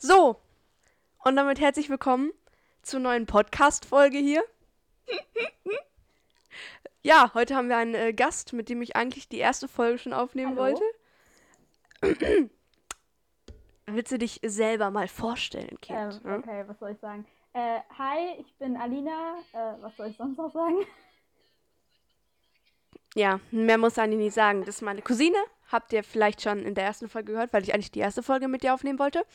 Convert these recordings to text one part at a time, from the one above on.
So, und damit herzlich willkommen zur neuen Podcast-Folge hier. ja, heute haben wir einen äh, Gast, mit dem ich eigentlich die erste Folge schon aufnehmen Hallo. wollte. Willst du dich selber mal vorstellen, Kind? Ähm, ne? okay, was soll ich sagen? Äh, hi, ich bin Alina. Äh, was soll ich sonst noch sagen? Ja, mehr muss Anni nicht sagen. Das ist meine Cousine. Habt ihr vielleicht schon in der ersten Folge gehört, weil ich eigentlich die erste Folge mit dir aufnehmen wollte.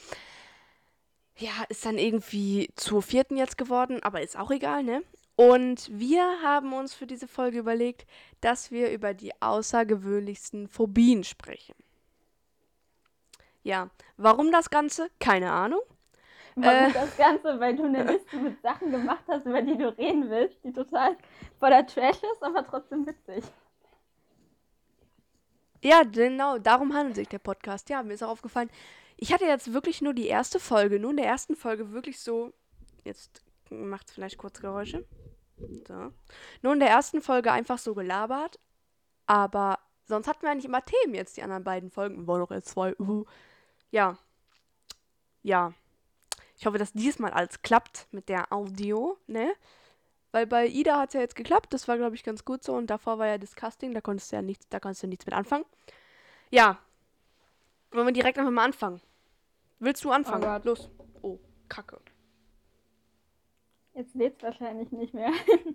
Ja, ist dann irgendwie zur vierten jetzt geworden, aber ist auch egal, ne? Und wir haben uns für diese Folge überlegt, dass wir über die außergewöhnlichsten Phobien sprechen. Ja, warum das Ganze? Keine Ahnung. Warum Äh. das Ganze? Weil du eine Liste mit Sachen gemacht hast, über die du reden willst, die total voller Trash ist, aber trotzdem witzig. Ja, genau, darum handelt sich der Podcast. Ja, mir ist auch aufgefallen, ich hatte jetzt wirklich nur die erste Folge, nur in der ersten Folge wirklich so, jetzt macht es vielleicht kurz Geräusche. So. Nur in der ersten Folge einfach so gelabert, aber sonst hatten wir eigentlich immer Themen jetzt, die anderen beiden Folgen. War doch jetzt zwei. Uh. Ja. Ja. Ich hoffe, dass diesmal alles klappt mit der Audio, ne? Weil bei Ida hat es ja jetzt geklappt, das war, glaube ich, ganz gut so. Und davor war ja das Casting, da konntest du ja nichts, da konntest du nichts mit anfangen. Ja. Wollen wir direkt einfach mal anfangen? Willst du anfangen? Gott. Los. Oh, Kacke. Jetzt lädt's wahrscheinlich nicht mehr.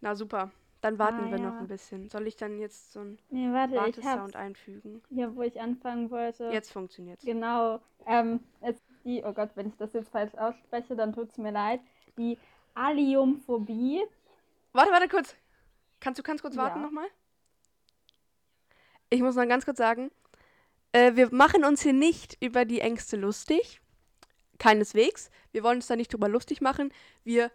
Na super. Dann warten Ah, wir ja. noch ein bisschen. Soll ich dann jetzt so einen nee, warte, Wartesound einfügen? hier, wo ich anfangen wollte. Jetzt funktioniert's. Genau. Ähm, jetzt die, oh Gott, wenn ich das jetzt falsch ausspreche, dann tut's mir leid. Die Aliumphobie. Warte, warte kurz. Kannst du ganz kurz warten Ja. nochmal? Ich muss noch ganz kurz sagen, äh, wir machen uns hier nicht über die Ängste lustig. Keineswegs. Wir wollen uns da nicht drüber lustig machen. Wir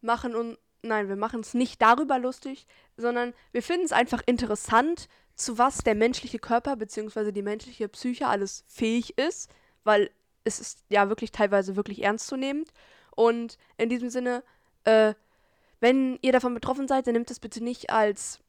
machen uns, nein, wir machen es nicht darüber lustig, sondern wir finden es einfach interessant, zu was der menschliche Körper bzw. die menschliche Psyche alles fähig ist, weil es ist ja wirklich teilweise wirklich ernstzunehmend. Und in diesem Sinne, äh, wenn ihr davon betroffen seid, dann nehmt es bitte nicht als,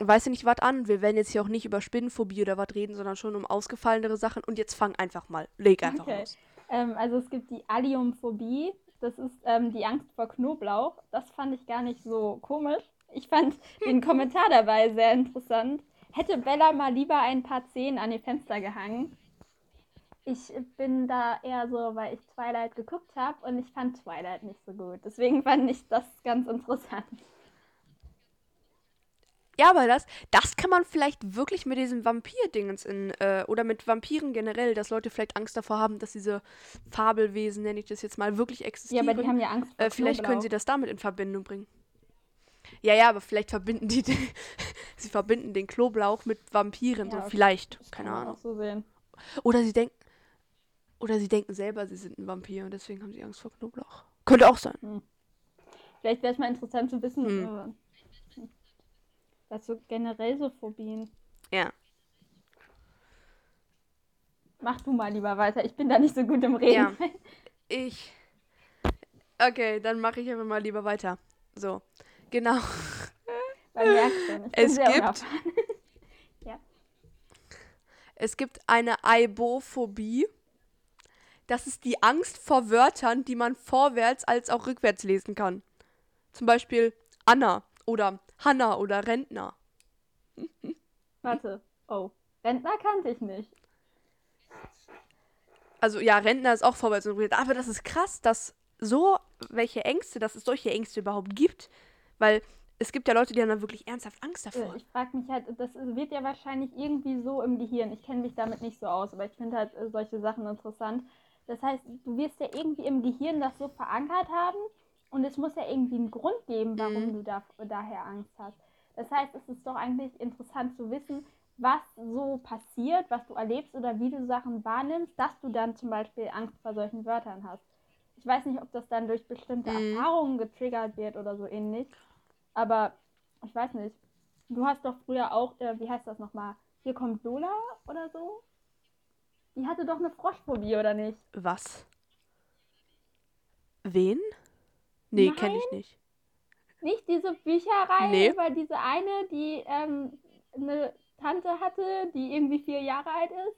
weiß ich nicht, was an. Wir werden jetzt hier auch nicht über Spinnenphobie oder was reden, sondern schon um ausgefallenere Sachen. Und jetzt fang einfach mal. Leg einfach Okay. los. Ähm, also es gibt die Alliumphobie. Das ist ähm, die Angst vor Knoblauch. Das fand ich gar nicht so komisch. Ich fand den Kommentar dabei sehr interessant. Hätte Bella mal lieber ein paar Zehen an die Fenster gehangen. Ich bin da eher so, weil ich Twilight geguckt habe und ich fand Twilight nicht so gut. Deswegen fand ich das ganz interessant. Ja, aber das, das kann man vielleicht wirklich mit diesem Vampir-Dingens in, äh, oder mit Vampiren generell, dass Leute vielleicht Angst davor haben, dass diese Fabelwesen, nenne ich das jetzt mal, wirklich Ja, existieren. aber die haben ja Angst vor Äh, vielleicht können sie das damit in Verbindung bringen. Ja, ja, aber vielleicht verbinden die, den, sie verbinden den Knoblauch mit Vampiren, Ja, so vielleicht, keine Ahnung. so sehen. Oder sie denken, oder sie denken selber, sie sind ein Vampir und deswegen haben sie Angst vor Knoblauch. Könnte auch sein. Vielleicht wäre es mal interessant zu wissen, Hm. Äh, was so generell so Phobien. Ja. Mach du mal lieber weiter. Ich bin da nicht so gut im Reden. Ich. Okay, dann mache ich einfach mal lieber weiter. So, genau. Man merkt schon, Es gibt- unerfahren. Es gibt eine Aibophobie. Das ist die Angst vor Wörtern, die man vorwärts als auch rückwärts lesen kann. Zum Beispiel Anna oder Hanna oder Rentner. Warte. Oh. Rentner kannte ich nicht. Also ja, Rentner ist auch vorwärts und rückwärts. Aber das ist krass, dass so welche Ängste, dass es solche Ängste überhaupt gibt. Weil es gibt ja Leute, die haben dann wirklich ernsthaft Angst Äh, davor. Ich frage mich halt, das wird ja wahrscheinlich irgendwie so im Gehirn. Ich kenne mich damit nicht so aus, aber ich finde halt äh, solche Sachen interessant. Das heißt, du wirst ja irgendwie im Gehirn das so verankert haben und es muss ja irgendwie einen Grund geben, warum Mhm. du da, daher Angst hast. Das heißt, es ist doch eigentlich interessant zu wissen, was so passiert, was du erlebst oder wie du Sachen wahrnimmst, dass du dann zum Beispiel Angst vor solchen Wörtern hast. Ich weiß nicht, ob das dann durch bestimmte Mhm. Erfahrungen getriggert wird oder so ähnlich. Aber ich weiß nicht. Du hast doch früher auch, äh, wie heißt das nochmal? Hier kommt Lola oder so? Die hatte doch eine Froschphobie, oder nicht? Was? Wen? Nee, kenne ich nicht. Nicht diese Bücherreihe Nee. über diese eine, die ähm, eine Tante hatte, die irgendwie vier Jahre alt ist?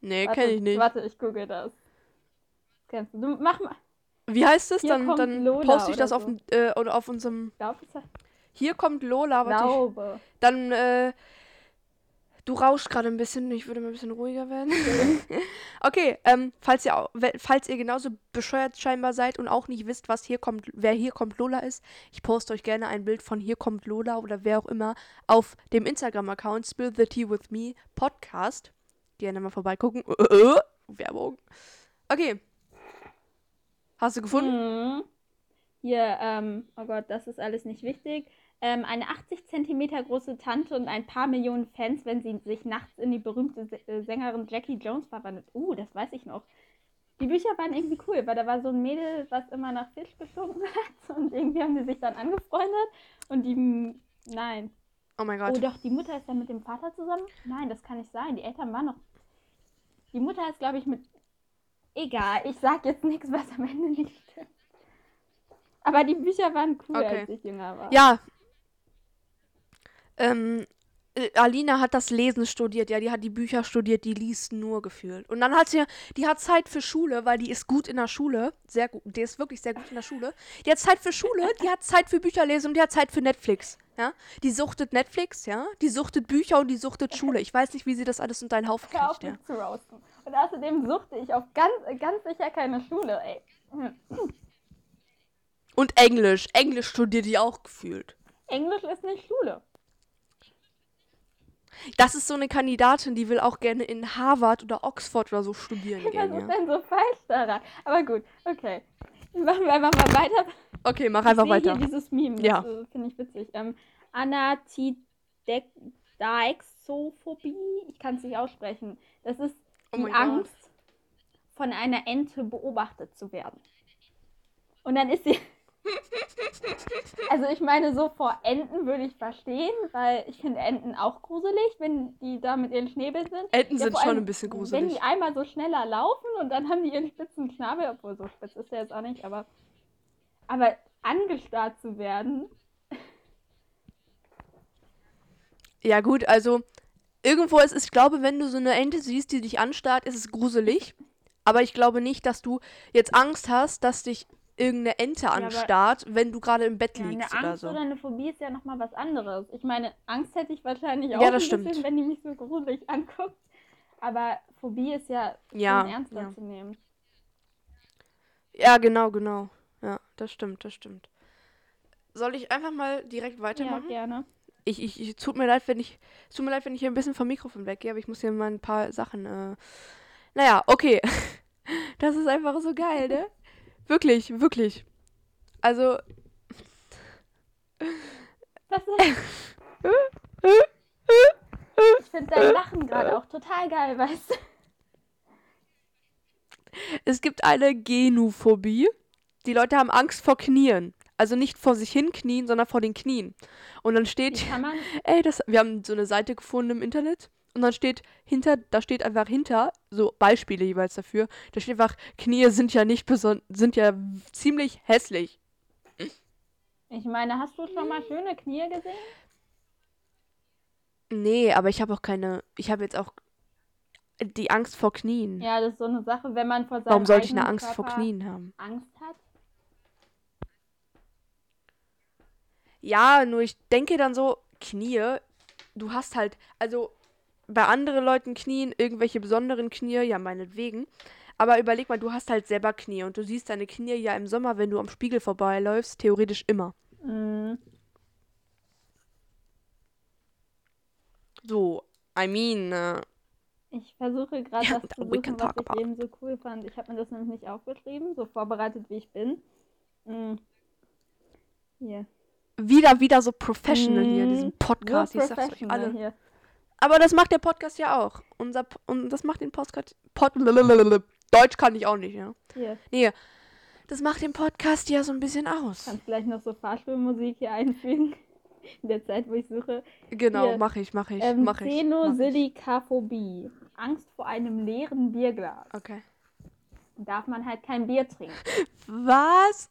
Nee, kenne ich nicht. Warte, ich google das. Kennst du? du mach mal. Wie heißt es? Dann, dann Lola poste ich das auf, so. dem- äh, oder auf unserem. Ich heißt Hier kommt Lola. Warte, ich, Glaube. dann, äh, du rauschst gerade ein bisschen. Ich würde mal ein bisschen ruhiger werden. okay, ähm, falls ihr, falls ihr genauso bescheuert scheinbar seid und auch nicht wisst, was hier kommt, wer hier kommt Lola ist, ich poste euch gerne ein Bild von hier kommt Lola oder wer auch immer auf dem Instagram-Account Spill the Tea with Me Podcast. Gerne mal vorbeigucken. Werbung. Okay. Hast du gefunden? Mhm. Hier, ähm, oh Gott, das ist alles nicht wichtig. Ähm, eine 80 Zentimeter große Tante und ein paar Millionen Fans, wenn sie sich nachts in die berühmte äh, Sängerin Jackie Jones verwandelt. Uh, das weiß ich noch. Die Bücher waren irgendwie cool, weil da war so ein Mädel, was immer nach Fisch gestunken hat und irgendwie haben die sich dann angefreundet und die, nein. Oh mein Oh Gott. doch, die Mutter ist dann mit dem Vater zusammen? Nein, das kann nicht sein. Die Eltern waren noch. Die Mutter ist, glaube ich, mit. Egal, ich sag jetzt nichts, was am Ende nicht stimmt. Aber die Bücher waren cool, Okay. als ich jünger war. Ja. Ähm, äh, Alina hat das Lesen studiert, ja, die hat die Bücher studiert, die liest nur gefühlt. Und dann hat sie, die hat Zeit für Schule, weil die ist gut in der Schule, sehr gut, die ist wirklich sehr gut in der Schule. Die hat Zeit für Schule, die hat Zeit für Bücher lesen und die hat Zeit für Netflix, ja. Die suchtet Netflix, ja, die suchtet Bücher und die suchtet Schule. Ich weiß nicht, wie sie das alles unter einen Haufen Hör auf, kriegt, ja. zu roasten. Und außerdem suchte ich auf ganz, ganz sicher keine Schule, ey. Und Englisch, Englisch studiert die auch gefühlt. Englisch ist nicht Schule. Das ist so eine Kandidatin, die will auch gerne in Harvard oder Oxford oder so studieren Was gehen, ist ja. denn so falsch daran? Aber gut, okay. Machen wir einfach mal weiter. Okay, mach einfach ich weiter. Hier dieses Meme, das Ja. äh, finde ich witzig. Ähm, Anatidaexophobie, ich kann es nicht aussprechen. Das ist Oh die Gott. Angst, von einer Ente beobachtet zu werden. Und dann ist sie. Also ich meine, so vor Enten würde ich verstehen, weil ich finde Enten auch gruselig, wenn die da mit ihren Schnäbeln sind. Enten Ja, sind schon allem, ein bisschen Wenn gruselig. die einmal so schneller laufen und dann haben die ihren spitzen Schnabel, obwohl so spitz ist der jetzt auch nicht, aber, aber angestarrt zu werden, Ja, gut, also irgendwo ist es, ich glaube, wenn du so eine Ente siehst, die dich anstarrt, ist es gruselig. Aber ich glaube nicht, dass du jetzt Angst hast, dass dich irgendeine Ente aber- anstarrt, wenn du gerade im Bett ja, eine liegst oder Angst so. oder eine Phobie ist ja nochmal was anderes. Ich meine, Angst hätte ich wahrscheinlich auch Ja, das ein stimmt. bisschen, wenn die mich so gruselig anguckt. Aber Phobie ist ja, Ja, ernster ja. zu nehmen. Ja, genau, genau. Ja, das stimmt, das stimmt. Soll ich einfach mal direkt Ja, weitermachen? gerne. Ich, ich, ich, tut mir leid, wenn ich, es tut mir leid, wenn ich hier ein bisschen vom Mikrofon weggehe, aber ich muss hier mal ein paar Sachen, äh, naja, okay. Das ist einfach so geil, ne? Wirklich, wirklich. Also, Was ist Ich finde dein Lachen gerade auch total geil, weißt du? es gibt eine Genuphobie. Die Leute haben Angst vor Knien. Also nicht vor sich hin knien, sondern vor den Knien. Und dann Wie steht, kann man ey, das, wir haben so eine Seite gefunden im Internet. Und dann steht hinter, da steht einfach hinter, so Beispiele jeweils dafür, da steht einfach, Knie sind ja nicht besonders, sind ja ziemlich hässlich. Ich meine, hast du schon mal schöne Knie gesehen? Nee, aber ich habe auch keine, ich habe jetzt auch die Angst vor Knien. Ja, das ist so eine Sache, wenn man vor seinem Warum sollte ich eine Angst vor Körper Knien haben? Angst hat. Ja, nur ich denke dann so, Knie, du hast halt, also bei anderen Leuten Knien, irgendwelche besonderen Knie, ja, meinetwegen. Aber überleg mal, du hast halt selber Knie und du siehst deine Knie ja im Sommer, wenn du am Spiegel vorbeiläufst, theoretisch immer. Mhm. So, I mean, äh, Ich versuche gerade Ja, das zu suchen, was ich eben so cool fand. Ich habe mir das nämlich nicht aufgeschrieben, so vorbereitet wie ich bin. Mhm. Hier. wieder, wieder so professional hier, Mhm. diesen Podcast. so ich sag's euch alle. hier. Aber das macht der Podcast ja auch. Unser, und das macht den Podcast. Pod, Deutsch kann ich auch nicht, ja. Hier. Nee, das macht den Podcast ja so ein bisschen aus. Kannst gleich noch so Fahrstuhlmusik hier einfügen. In der Zeit, wo ich suche. Genau, mache ich, mache ich, Ähm, mache ich. mach ich. Xenosilikaphobie. Angst vor einem leeren Bierglas. Okay. Darf man halt kein Bier trinken. Was?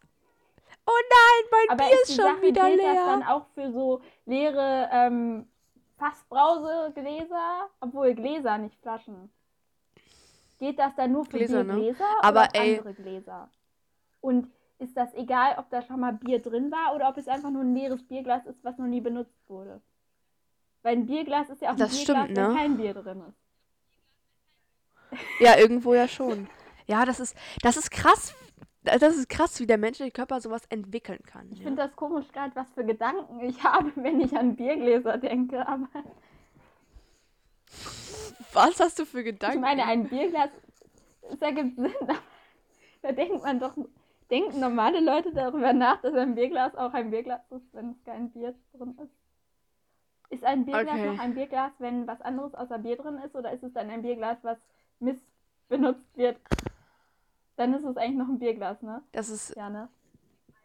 Oh nein, mein Aber Bier ist schon Sache, wieder gilt das leer. dann auch für so leere ähm, Fassbrausegläser? Obwohl Gläser, nicht Flaschen. Geht das dann nur für Gläser, ne? Biergläser Aber, oder ey- andere Gläser? Und ist das egal, ob da schon mal Bier drin war oder ob es einfach nur ein leeres Bierglas ist, was noch nie benutzt wurde? Weil ein Bierglas ist ja auch ein Das Bierglas, stimmt, wenn ne? kein Bier drin ist. Ja, irgendwo ja schon. Ja, das ist, das ist krass. Das ist krass, wie der menschliche Körper sowas entwickeln kann. Ich Ja. finde das komisch gerade, was für Gedanken ich habe, wenn ich an Biergläser denke. Aber Was hast du für Gedanken? ich meine, ein Bierglas, es ergibt Sinn. Da denkt man doch, denken normale Leute darüber nach, dass ein Bierglas auch ein Bierglas ist, wenn es kein Bier drin ist. Ist ein Bierglas Okay. noch ein Bierglas, wenn was anderes außer Bier drin ist? Oder ist es dann ein Bierglas, was missbenutzt wird? Dann ist es eigentlich noch ein Bierglas, ne? das ist, Ja, ne?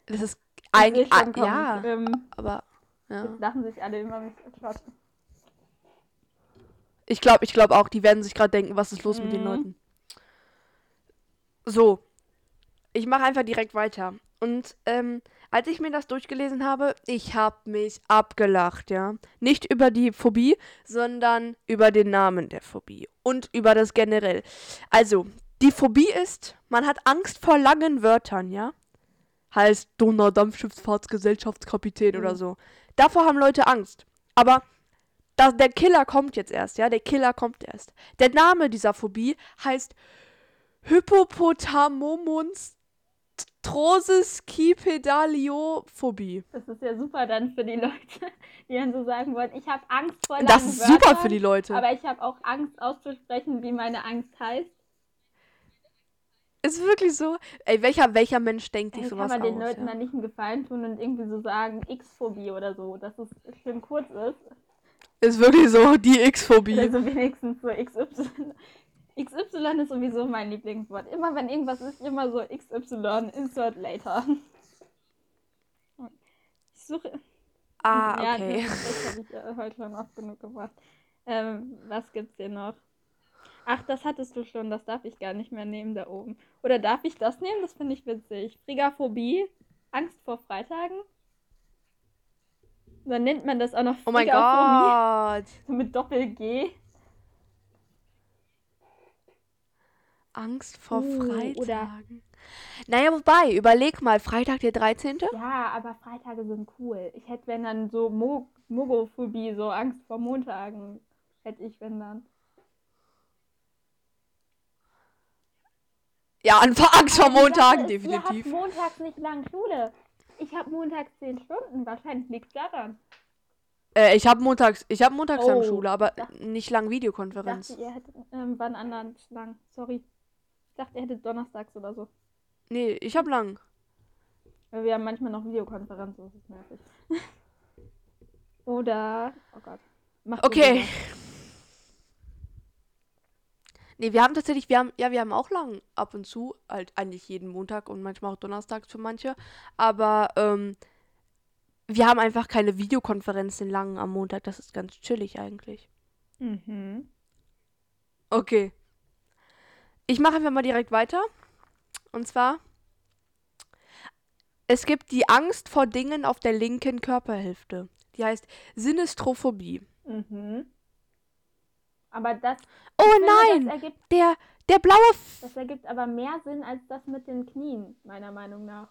das ist Ich eigentlich, ah, kommen. ja, Ähm, aber, ja. Jetzt lachen sich alle immer schlott. Ich glaube, ich glaube auch, die werden sich gerade denken, was ist los mit den Mhm. Leuten. So, ich mache einfach direkt weiter. Und ähm, als ich mir das durchgelesen habe, ich habe mich abgelacht, ja. Nicht über die Phobie, sondern über den Namen der Phobie und über das generell. Also, die Phobie ist, man hat Angst vor langen Wörtern, ja. Heißt Donaudampfschifffahrtsgesellschaftskapitän oder Mhm. so. Davor haben Leute Angst. Aber das, der Killer kommt jetzt erst, ja. Der Killer kommt erst. Der Name dieser Phobie heißt Hippopotamonstroseskipedaliophobie. Das ist ja super dann für die Leute, die dann so sagen wollen, ich habe Angst vor langen Das ist super Wörtern, für die Leute. Aber ich habe auch Angst auszusprechen, wie meine Angst heißt. Ist wirklich so. Ey, welcher, welcher Mensch denkt sich Ey, kann sowas man den aus? Leuten ja? dann nicht einen Gefallen tun und irgendwie so sagen, X-Phobie oder so, dass es schön kurz ist. Ist wirklich so, die X-Phobie. so wenigstens so XY. XY ist sowieso mein Lieblingswort. Immer wenn irgendwas ist, immer so XY, insert later. Ich suche. Ah, Ja, okay. das, das habe ich heute schon oft genug gemacht. Ähm, was gibt's hier noch? Ach, das hattest du schon, das darf ich gar nicht mehr nehmen da oben. Oder darf ich das nehmen? Das finde ich witzig. Frigaphobie, Angst vor Freitagen. Dann nennt man das auch noch Oh mein Frigaphobie. Gott. So mit Doppel-G. Angst vor Uh, oder- Freitagen. Naja, wobei, überleg mal, Freitag der 13. Ja, aber Freitage sind cool. Ich hätte, wenn dann so Mo Mogophobie, so Angst vor Montagen, hätte ich, wenn dann. Ja, einfach Angst vor Montagen, Sache ist, Ihr habt definitiv. montags nicht lang Schule. Ich habe montags 10 Stunden. Wahrscheinlich liegt daran. Äh, ich habe montags, ich habe montags lang Oh, Schule, aber ich dachte- nicht lang Ich Videokonferenz. dachte, ihr hättet ähm, wann anderen lang. Sorry. Ich dachte, ihr hättet donnerstags oder so. Nee, ich habe lang. Weil wir haben manchmal noch Videokonferenz, das ist nervig. oder. Oh Gott. Macht Okay. Nee, wir haben tatsächlich, wir haben, ja, wir haben auch lang ab und zu, halt eigentlich jeden Montag und manchmal auch donnerstags für manche. Aber ähm, wir haben einfach keine Videokonferenzen lang am Montag. Das ist ganz chillig eigentlich. Mhm. Okay. Ich mache einfach mal direkt weiter. Und zwar, es gibt die Angst vor Dingen auf der linken Körperhälfte. Die heißt Sinistrophobie. Mhm. Aber das, Oh finde, nein, das ergibt der, der blaue F Das ergibt aber mehr Sinn als das mit den Knien, meiner Meinung nach.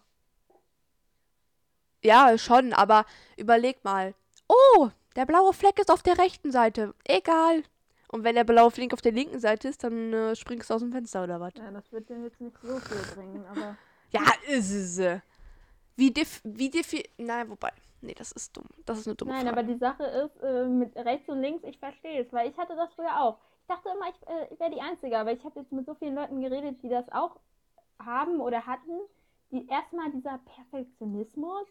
Ja, schon, aber überleg mal. Oh, der blaue Fleck ist auf der rechten Seite. Egal. Und wenn der blaue Fleck auf der linken Seite ist, dann äh, springst du aus dem Fenster oder was? Ja, das wird dir jetzt nicht so viel bringen, aber. Ja, ist es. äh. Wie def wie defi Nein, wobei. Nee, das ist dumm. Das ist eine dumme Nein, Frage. aber die Sache ist, äh, mit rechts und links, ich verstehe es, weil ich hatte das früher auch. Ich dachte immer, ich, äh, ich wäre die Einzige, aber ich habe jetzt mit so vielen Leuten geredet, die das auch haben oder hatten. Die erstmal dieser Perfektionismus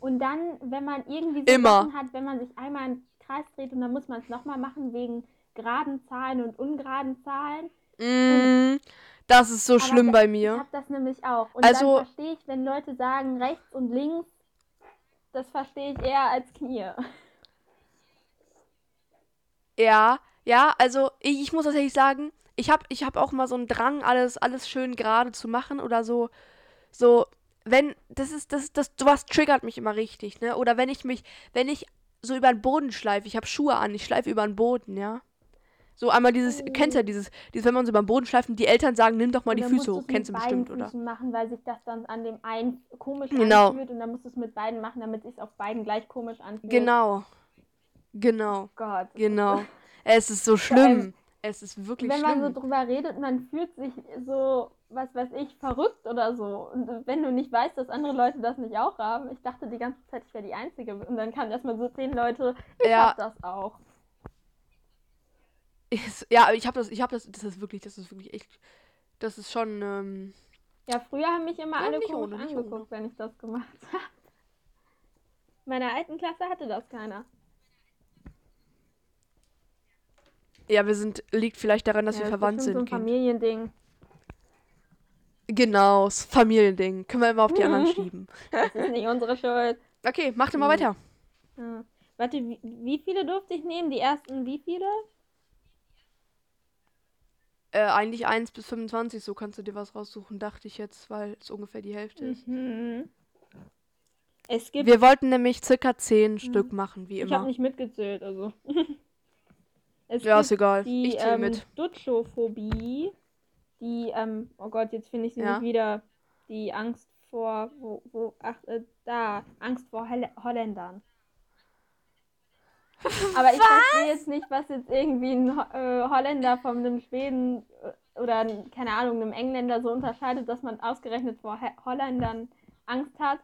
und dann, wenn man irgendwie so Immer. Sachen hat, wenn man sich einmal im Kreis dreht und dann muss man es nochmal machen wegen geraden Zahlen und ungeraden Zahlen. Mm, das ist so schlimm bei Ich mir. habe das nämlich auch. Und Also- dann verstehe ich, wenn Leute sagen rechts und links, das verstehe ich eher als Knie. Ja, ja, also ich, ich muss tatsächlich sagen, ich habe ich hab auch mal so einen Drang, alles, alles schön gerade zu machen oder so. So, wenn, das ist, das, das, sowas triggert mich immer richtig, ne? Oder wenn ich mich, wenn ich so über den Boden schleife, ich habe Schuhe an, ich schleife über den Boden, ja? So einmal dieses, Oh. kennst ja dieses, dieses, wenn man so beim Boden schleift und die Eltern sagen, nimm doch mal die Und dann Füße hoch. Kennst du bestimmt, oder? Füßen machen, weil sich das dann an dem einen komisch Genau. anfühlt und dann musst du es mit beiden machen, damit es sich auf beiden gleich komisch anfühlt. Genau. Genau. Gott. Genau. Es ist so schlimm. Es ist wirklich Wenn man schlimm. so drüber redet, man fühlt sich so, was weiß ich, verrückt oder so. Und wenn du nicht weißt, dass andere Leute das nicht auch haben, ich dachte die ganze Zeit, ich wäre die Einzige. Und dann kamen erstmal so zehn Leute, ich Ja. hab das auch. Ist- ja, ich habe das, ich habe das, das ist wirklich, das ist wirklich echt, das ist schon, ähm, Ja, früher haben mich immer Ja, alle komisch ohne, angeguckt, wenn ich das gemacht habe. In meiner alten Klasse hatte das keiner. ja, wir sind, liegt vielleicht daran, dass ja, wir verwandt sind. so ein Kind. Familiending. Genau, das Familiending. Können wir immer auf die anderen schieben. Das ist nicht unsere Schuld. Okay, mach dir mal Mhm. weiter. Ja. Warte, wie, wie viele durfte ich nehmen? Die ersten wie viele? Äh, eigentlich 1 bis 25, so kannst du dir was raussuchen, dachte ich jetzt, weil es ungefähr die Hälfte ist. Mhm. Es gibt. Wir wollten nämlich circa 10 Stück machen, wie ich habe immer. nicht mitgezählt, also. es Ja, ist egal. die Ich zähle ähm, mit. Dutschophobie, die, ähm, oh Gott, jetzt finde ich sie Ja. nicht wieder. Die Angst vor, wo, wo, ach, äh, da, Angst vor Holl Holländern. Aber ich verstehe jetzt nicht, was jetzt irgendwie ein Ho äh, Holländer von einem Schweden äh, oder, ein- keine Ahnung, einem Engländer so unterscheidet, dass man ausgerechnet vor Holländern Angst hat.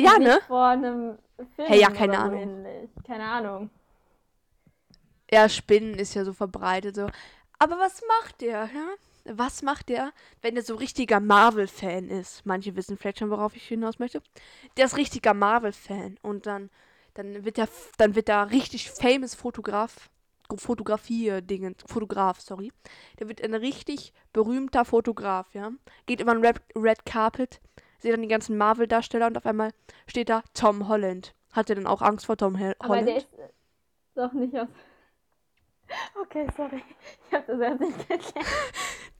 Ja, ne? vor einem Film Hey, ja, keine Ahnung. ähnlich. Keine Ahnung. Ja, Spinnen ist ja so verbreitet so. Aber was macht der, ja? Was macht der, wenn er so richtiger Marvel-Fan ist? Manche wissen vielleicht schon, worauf ich hinaus möchte. Der ist richtiger Marvel-Fan und dann, dann wird er, dann wird er richtig famous Fotograf, Fotografie-Dingen, Fotograf, sorry. Der wird ein richtig berühmter Fotograf, ja. Geht immer ein Red, Red Carpet, sieht dann die ganzen Marvel-Darsteller und auf einmal steht da Tom Holland. Hat er dann auch Angst vor Tom Hel Aber Holland? der ist äh, doch nicht aus. Okay, sorry. Ich habe das erst nicht geklärt.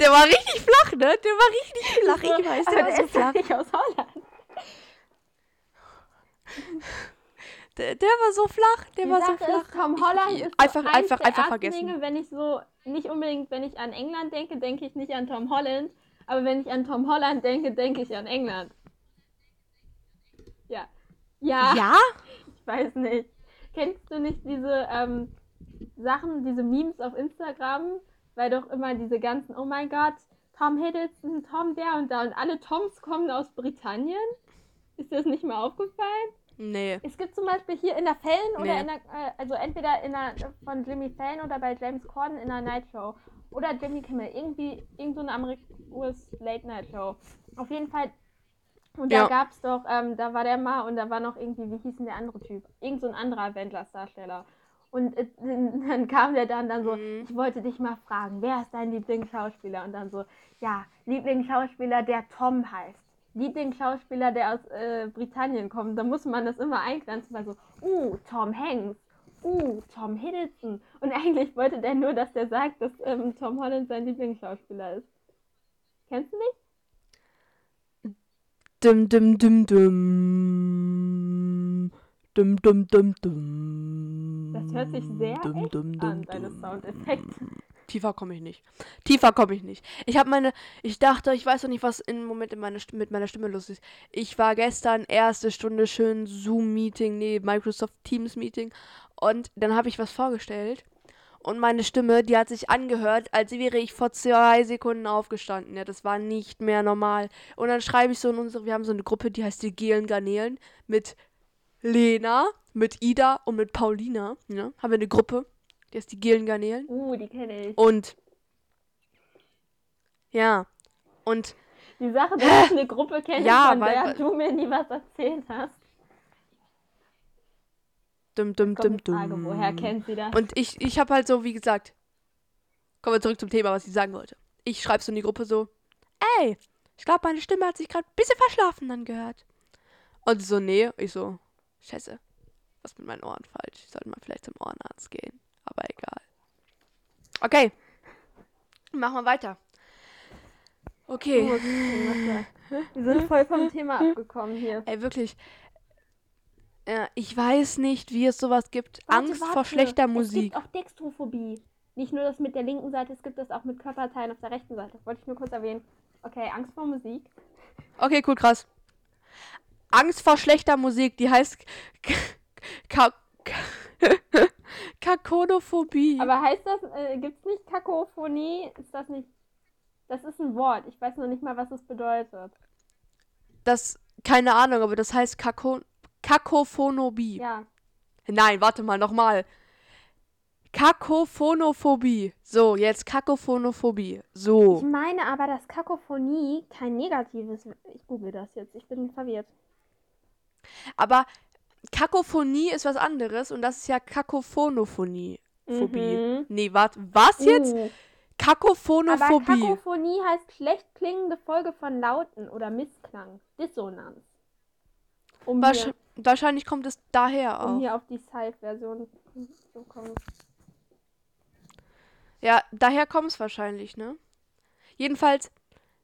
Der war richtig flach, ne? Der war richtig flach, ich weiß, der Aber war so flach. nicht aus Holland. Der, der war so flach, der Die war so Sache flach. ist, Tom Holland Ich- ist so einfach- einfach- einfach vergessen. Dinge, wenn ich so, nicht unbedingt, wenn ich an England denke, denke ich nicht an Tom Holland. Aber wenn ich an Tom Holland denke, denke ich an England. Ja. Ja, Ja? ich weiß nicht. Kennst du nicht diese ähm, Sachen, diese Memes auf Instagram? Weil doch immer diese ganzen, oh mein Gott, Tom Hiddleston, Tom der und da und alle Toms kommen aus Britannien? Ist dir das nicht mal aufgefallen? Nee. Es gibt zum Beispiel hier in der Fallon oder Nee. in der, äh, also entweder in der, von Jimmy Fallon oder bei James Corden in der Night Show. Oder Jimmy Kimmel, irgendwie, irgend so eine US Late Night Show. Auf jeden Fall. Und da Ja. gab's doch, ähm, da war der mal und da war noch irgendwie, wie hieß denn der andere Typ? Irgend so ein anderer Avengers-Darsteller. Und äh, dann kam der dann, dann so, Mhm. ich wollte dich mal fragen, wer ist dein Lieblingsschauspieler? Und dann so, ja, Lieblingsschauspieler, der Tom heißt. Lieblingsschauspieler, der aus äh, Britannien kommt. Da muss man das immer eingrenzen, weil so, uh, Tom Hanks, uh, Tom Hiddleston. Und eigentlich wollte der nur, dass der sagt, dass ähm, Tom Holland sein Lieblingsschauspieler ist. Kennst du nicht? Dum, dum, dum, dum. Dum, dum, dum, dum. Das hört sich sehr Dum, dum, dum, an, deine. Soundeffekte. Tiefer komme ich nicht. Tiefer komme ich nicht. Ich habe meine, ich dachte, ich weiß noch nicht, was im Moment in meine, mit meiner Stimme los ist. Ich war gestern erste Stunde schön Zoom-Meeting, nee, Microsoft Teams-Meeting. Und dann habe ich was vorgestellt. Und meine Stimme, die hat sich angehört, als wäre ich vor zwei Sekunden aufgestanden. Ja, das war nicht mehr normal. Und dann schreibe ich so in unsere, wir haben so eine Gruppe, die heißt die Gelen Garnelen mit Lena, mit Ida und mit Paulina. Ja, haben wir eine Gruppe, die heißt die Gelen Garnelen. Uh, die kenne ich. Und ja, und Die Sache, dass ich eine Gruppe kenne, Ja, von weil- der du mir nie was erzählt hast. dum dum dum die Frage, dum. woher kennt sie das? Und ich, ich habe halt so, wie gesagt, kommen wir zurück zum Thema, was ich sagen wollte. Ich schreibe so in die Gruppe so, ey, ich glaube, meine Stimme hat sich gerade ein bisschen verschlafen dann gehört. Und sie so, nee, ich so, scheiße, was ist mit meinen Ohren falsch? Ich sollte mal vielleicht zum Ohrenarzt gehen. Aber egal. Okay, machen wir weiter. Okay. Wir sind voll vom Thema abgekommen hier. Ey, wirklich. Ja, ich weiß nicht, wie es sowas gibt. Warte, Angst vor warte. schlechter Es Musik. gibt auch Dextrophobie. nicht nur das mit der linken Seite, es gibt das auch mit Körperteilen auf der rechten Seite. Das wollte ich nur kurz erwähnen. Okay, Angst vor Musik. Okay, cool, krass. Angst vor schlechter Musik, die heißt Ka Ka Kakonophobie. Aber heißt das, äh, gibt es nicht Kakophonie? Ist das nicht. Das ist ein Wort. Ich weiß noch nicht mal, was es bedeutet. Das, keine Ahnung, aber das heißt Kako Kakophonophobie. Ja. Nein, warte mal, nochmal. Kakophonophobie. So, jetzt Kakophonophobie. Ich So. meine aber, dass Kakophonie kein negatives. Ich google das jetzt. Ich bin verwirrt. Aber Kakophonie ist was anderes und das ist ja Kakophonophonie. Phobie. Mhm. Nee, warte, was jetzt? Uh, aber Kakophonophobie. Kakophonie heißt schlecht klingende Folge von Lauten oder Missklang. Dissonanz. Um, Wahrsch wahrscheinlich kommt es daher um auch. hier auf die Side-Version zu kommen. Ja, daher kommt es wahrscheinlich, ne? Jedenfalls,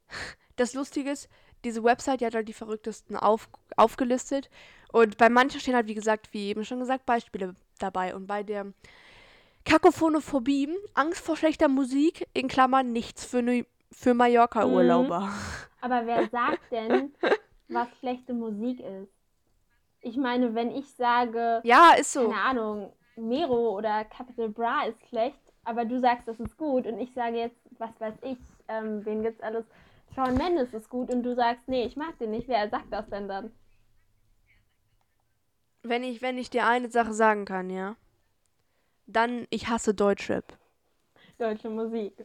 das Lustige ist, diese Website, die hat halt die verrücktesten auf, aufgelistet. Und bei manchen stehen halt, wie gesagt, wie eben schon gesagt, Beispiele dabei. Und bei der Kakophonophobie, Angst vor schlechter Musik, in Klammern nichts für, ne, für Mallorca-Urlauber. Aber wer sagt denn, was schlechte Musik ist? Ich meine, wenn ich sage, Ja, ist so. keine Ahnung, Mero oder Capital Bra ist schlecht, aber du sagst, das ist gut und ich sage jetzt, was weiß ich, ähm, wen gibt's alles? Shawn Mendes ist gut und du sagst, nee, ich mag den nicht. Wer sagt das denn dann? Wenn ich, wenn ich dir eine Sache sagen kann, ja, dann ich hasse Deutschrap. Deutsche Musik.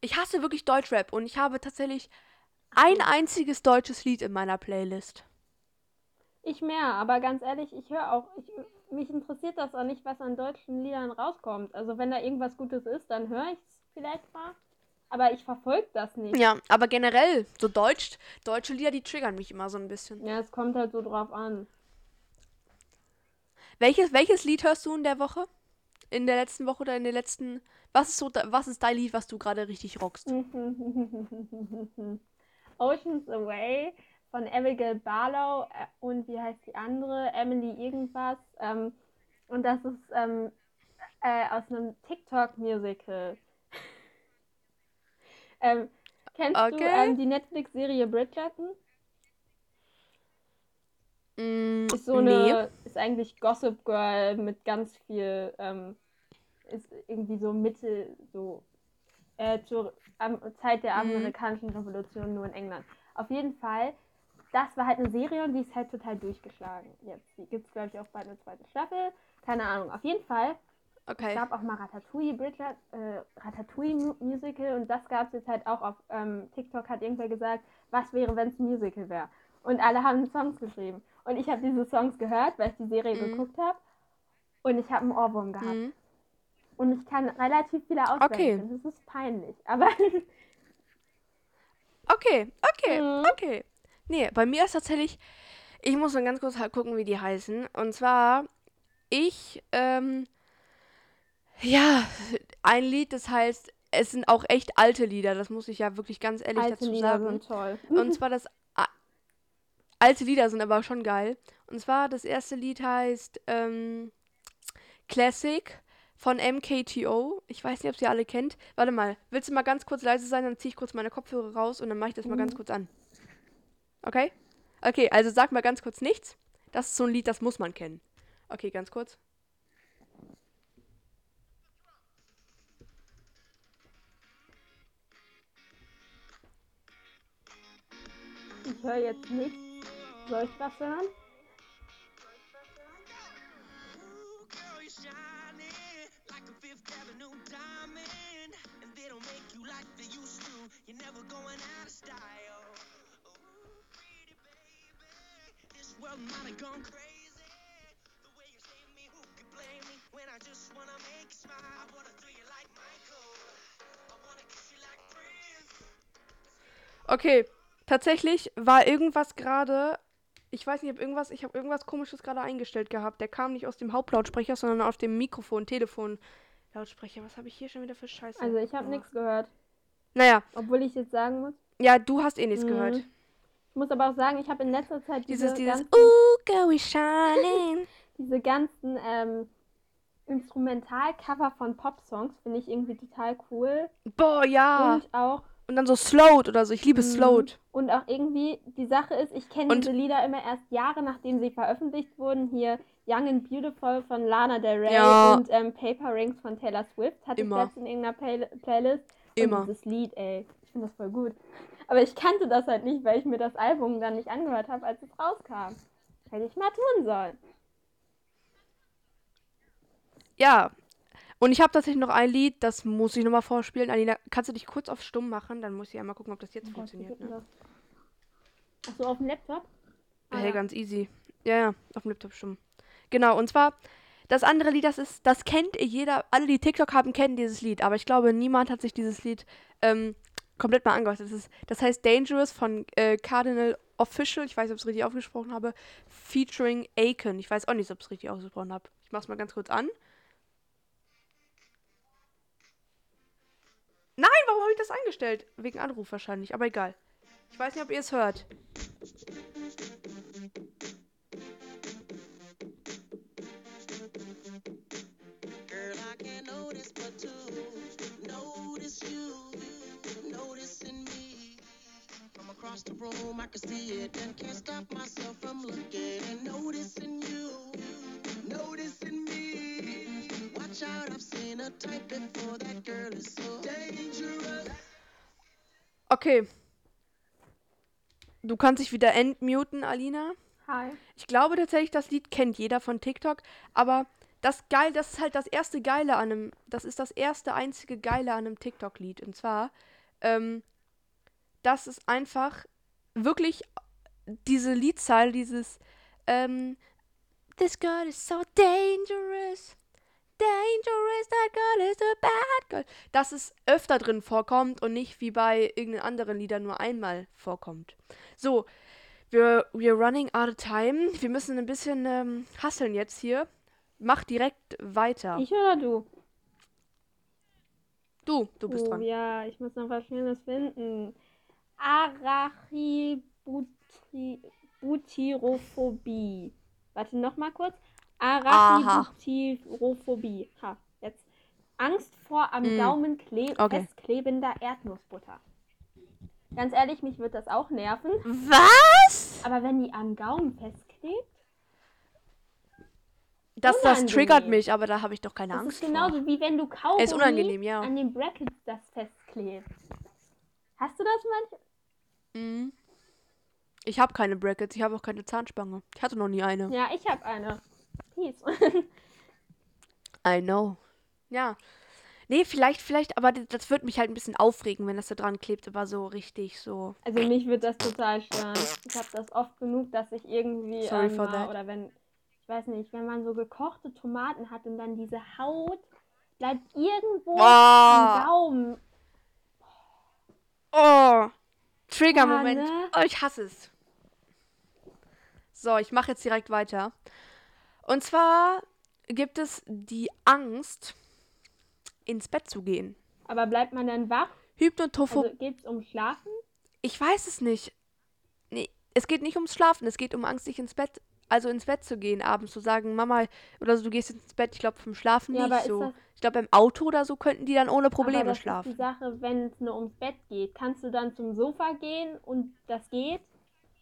Ich hasse wirklich Deutschrap und ich habe tatsächlich ein einziges deutsches Lied in meiner Playlist. Ich mehr, aber ganz ehrlich, ich höre auch, ich, mich interessiert das auch nicht, was an deutschen Liedern rauskommt. Also wenn da irgendwas Gutes ist, dann höre ich es vielleicht mal. Aber ich verfolge das nicht. Ja, aber generell, so Deutsch, deutsche Lieder, die triggern mich immer so ein bisschen. Ja, es kommt halt so drauf an. Welches, welches Lied hörst du in der Woche? In der letzten Woche oder in der letzten. Was ist so, was ist dein Lied, was du gerade richtig rockst? Oceans Away von Abigail Barlow äh, und wie heißt die andere? Emily irgendwas. Ähm, und das ist ähm, äh, aus einem TikTok-Musical. Ähm, kennst du Okay. ähm, die Netflix-Serie Bridgerton? Mm, Ist so nee. eine, ist eigentlich Gossip Girl mit ganz viel, ähm, ist irgendwie so Mitte, so äh, zur am, Zeit der Mhm. amerikanischen Revolution nur in England. Auf jeden Fall, das war halt eine Serie und die ist halt total durchgeschlagen. Jetzt gibt es, glaube ich, auch bald eine zweite Staffel. Keine Ahnung. Auf jeden Fall, es Okay. gab auch mal Ratatouille, Bridget, äh, Ratatouille Mu- Musical und das gab es jetzt halt auch auf ähm, TikTok, hat irgendwer gesagt, was wäre, wenn es ein Musical wäre. Und alle haben Songs geschrieben. Und ich habe diese Songs gehört, weil ich die Serie Mhm. geguckt habe. Und ich habe einen Ohrwurm gehabt. Mhm. Und ich kann relativ viele auswendig. Okay. Das ist peinlich. Aber Okay, okay, Mhm. okay. Nee, bei mir ist tatsächlich, ich muss mal ganz kurz halt gucken, wie die heißen. Und zwar, ich, ähm, ja, ein Lied, das heißt, es sind auch echt alte Lieder, das muss ich ja wirklich ganz ehrlich alte dazu Lieder sagen. sind toll. Und zwar das, alte Lieder sind aber schon geil. Und zwar, das erste Lied heißt, ähm, Classic von MKTO. Ich weiß nicht, ob ihr alle kennt. Warte mal, willst du mal ganz kurz leise sein? Dann ziehe ich kurz meine Kopfhörer raus und dann mache ich das mal ganz Mhm. kurz an. Okay? Okay, also sag mal ganz kurz nichts. Das ist so ein Lied, das muss man kennen. Okay, ganz kurz. Ich höre jetzt nichts. Soll ich was hören? Okay, tatsächlich war irgendwas gerade. Ich weiß nicht, ob irgendwas, ich habe irgendwas komisches gerade eingestellt gehabt. Der kam nicht aus dem Hauptlautsprecher, sondern auf dem Mikrofon, Telefon. Lautsprecher, was habe ich hier schon wieder für Scheiße? Also ich habe gemacht? nichts gehört. Naja, Obwohl ich jetzt sagen muss. ja, du hast eh nichts Mhm. gehört. Ich muss aber auch sagen, ich habe in letzter Zeit diese Dieses, dieses, ganzen, Ooh, we shining. diese ganzen ähm, Instrumentalcover von Popsongs finde ich irgendwie total cool. Boah, ja. Und, Und dann so Slowed oder so. Ich liebe Mhm. Slowed. und auch irgendwie, die Sache ist, ich kenne diese Lieder immer erst Jahre nachdem sie veröffentlicht wurden. Hier Young and Beautiful von Lana Del Rey Ja. und ähm, Paper Rings von Taylor Swift hatte Immer. ich letztens in irgendeiner Play Playlist. Und Immer. dieses Lied, ey, ich finde das voll gut. Aber ich kannte das halt nicht, weil ich mir das Album dann nicht angehört habe, als es rauskam. Hätte ich mal tun sollen. Ja. Und ich habe tatsächlich noch ein Lied, das muss ich nochmal vorspielen. Alina, kannst du dich kurz auf stumm machen? Dann muss ich einmal gucken, ob das jetzt funktioniert. Ne? Achso, auf dem Laptop? Ah, Hey, ja. ganz easy. Ja, ja, auf dem Laptop stumm. Genau, und zwar, das andere Lied, das ist, das kennt jeder, alle, die TikTok haben, kennen dieses Lied. Aber ich glaube, niemand hat sich dieses Lied ähm, komplett mal angehört. Das, ist, das heißt Dangerous von äh, Cardinal Official. Ich weiß nicht, ob ich es richtig ausgesprochen habe. Featuring Aiken. Ich weiß auch nicht, ob ich es richtig ausgesprochen habe. Ich mach's mal ganz kurz an. Nein, warum habe ich das eingestellt? Wegen Anruf wahrscheinlich, aber egal. Ich weiß nicht, ob ihr es hört. Across the room, I can see it and can't stop myself from looking and noticing you, noticing me. Okay. Du kannst dich wieder entmuten, Alina. Hi. Ich glaube tatsächlich, das Lied kennt jeder von TikTok, aber das geil, das ist halt das erste Geile an einem, das ist das erste einzige Geile an einem TikTok-Lied. Und zwar, ähm, das ist einfach wirklich diese Liedzeile, dieses, ähm, This girl is so dangerous. Dangerous, that girl is a bad girl. Dass es öfter drin vorkommt und nicht wie bei irgendeinen anderen Liedern nur einmal vorkommt. So, wir, we're running out of time. Wir müssen ein bisschen ähm, hasseln jetzt hier. Mach direkt weiter. Ich oder du? du, du bist oh, dran. ja, ich muss noch was Schönes finden. Arachibutyrophobie. Warte, noch mal kurz. Arachibutyrophobie. Ha, jetzt. Angst vor am Mm. Gaumen kle Okay. festklebender Erdnussbutter. Ganz ehrlich, mich wird das auch nerven. Was? Aber wenn die am Gaumen festklebt, Das, das triggert mich, aber da habe ich doch keine das Angst ist genauso vor. wie wenn du Kaugummi Ist unangenehm, ja. an den Brackets das festklebt. Hast du das manchmal? Mhm. Ich habe keine Brackets, ich habe auch keine Zahnspange. Ich hatte noch nie eine. Ja, ich habe eine. Ist. I know. Ja. Nee, vielleicht, vielleicht, aber das würde mich halt ein bisschen aufregen, wenn das da dran klebt, aber so richtig so. Also mich wird das total stören. Ich habe das oft genug, dass ich irgendwie Sorry ähm, for mal- that. oder wenn ich weiß nicht, wenn man so gekochte Tomaten hat und dann diese Haut bleibt irgendwo am Oh, Gaumen. oh. Trigger-Moment. ne? Oh, ich hasse es. So, ich mache jetzt direkt weiter. Und zwar gibt es die Angst, ins Bett zu gehen. Aber bleibt man dann wach? Hypnotophobie. Also geht es um Schlafen? Ich weiß es nicht. Nee, es geht nicht ums Schlafen, es geht um Angst, sich ins Bett, also ins Bett zu gehen, abends zu sagen, Mama, oder so, du gehst ins Bett, ich glaube vom Schlafen Ja, nicht so. Ich glaube beim Auto oder so könnten die dann ohne Probleme Aber das schlafen. ist die Sache, wenn es nur ums Bett geht. Kannst du dann zum Sofa gehen und das geht?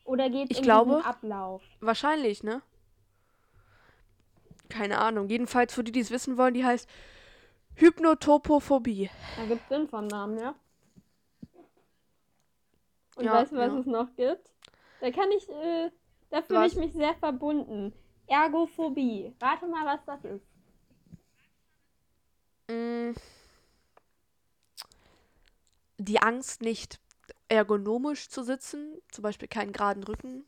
Oder geht es um glaube- Ablauf? Wahrscheinlich, ne? Keine Ahnung. Jedenfalls für die, die es wissen wollen, die heißt Hypnotopophobie. Da gibt es Sinn von Namen, ja? Und Ja, weißt du, was ja. es noch gibt? Da kann ich, äh, da fühle ich mich sehr verbunden. Ergophobie. Rate mal, was das ist. Mm. Die Angst, nicht ergonomisch zu sitzen, zum Beispiel keinen geraden Rücken